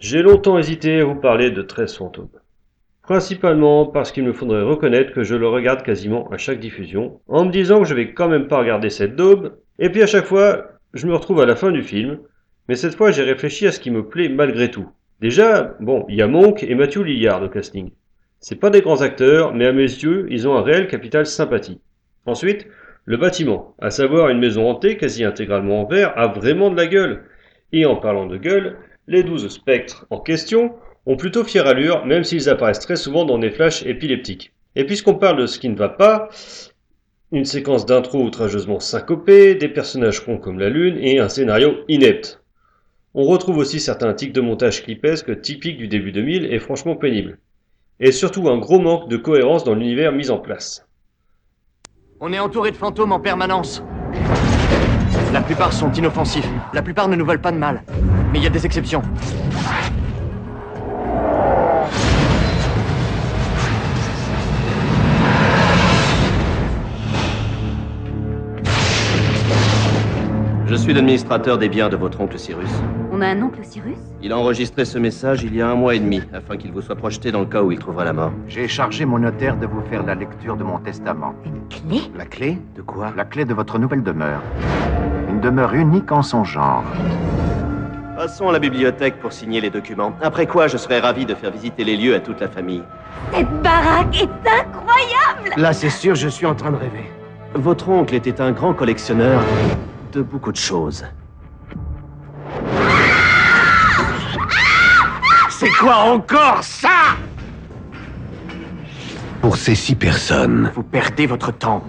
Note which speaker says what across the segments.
Speaker 1: J'ai longtemps hésité à vous parler de 13 fantômes. Principalement parce qu'il me faudrait reconnaître que je le regarde quasiment à chaque diffusion, en me disant que je vais quand même pas regarder cette daube, et puis à chaque fois, je me retrouve à la fin du film, mais cette fois j'ai réfléchi à ce qui me plaît malgré tout. Déjà, bon, il y a Monk et Matthew Lillard au casting. C'est pas des grands acteurs, mais à mes yeux, ils ont un réel capital sympathie. Ensuite, le bâtiment, à savoir une maison hantée quasi intégralement en verre, a vraiment de la gueule. Et en parlant de gueule, les douze spectres en question ont plutôt fière allure, même s'ils apparaissent très souvent dans des flashs épileptiques. Et puisqu'on parle de ce qui ne va pas, une séquence d'intro outrageusement syncopée, des personnages ronds comme la lune et un scénario inepte. On retrouve aussi certains tics de montage clipesque typiques du début 2000 et franchement pénibles. Et surtout un gros manque de cohérence dans l'univers mis en place.
Speaker 2: On est entouré de fantômes en permanence. La plupart sont inoffensifs. La plupart ne nous veulent pas de mal. Mais il y a des exceptions.
Speaker 3: Je suis l'administrateur des biens de votre oncle Cyrus.
Speaker 4: On a un oncle Cyrus?
Speaker 3: Il a enregistré ce message il y a un mois et demi, afin qu'il vous soit projeté dans le cas où il trouvera la mort.
Speaker 5: J'ai chargé mon notaire de vous faire la lecture de mon testament.
Speaker 4: Une clé?
Speaker 5: La clé?
Speaker 3: De quoi?
Speaker 5: La clé de votre nouvelle demeure. Une demeure unique en son genre.
Speaker 3: Passons à la bibliothèque pour signer les documents. Après quoi, je serai ravi de faire visiter les lieux à toute la famille.
Speaker 4: Cette baraque est incroyable
Speaker 2: Là, c'est sûr, je suis en train de rêver.
Speaker 3: Votre oncle était un grand collectionneur de beaucoup de choses.
Speaker 2: C'est quoi encore ça?
Speaker 6: Pour ces six personnes,
Speaker 2: Vous perdez votre temps.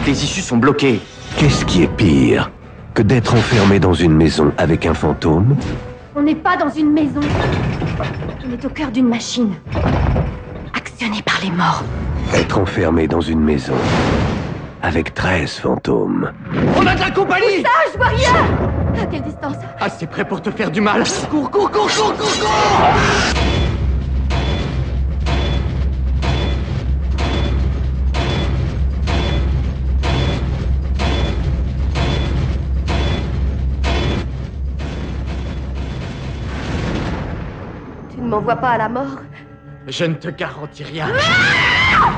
Speaker 2: Toutes les issues sont bloquées.
Speaker 6: qu'est-ce qui est pire que d'être enfermé dans une maison avec un fantôme
Speaker 4: On n'est pas dans une maison. On est au cœur d'une machine. Actionnée par les morts.
Speaker 6: Être enfermé dans une maison avec 13 fantômes.
Speaker 2: On a de la compagnie
Speaker 4: Ah, je vois rien À quelle distance
Speaker 2: Ah, c'est prêt pour te faire du mal Cours, cours, cours, cours, cours, cours
Speaker 4: Tu ne m'envoies pas à la mort
Speaker 2: Je ne te garantis rien. Ah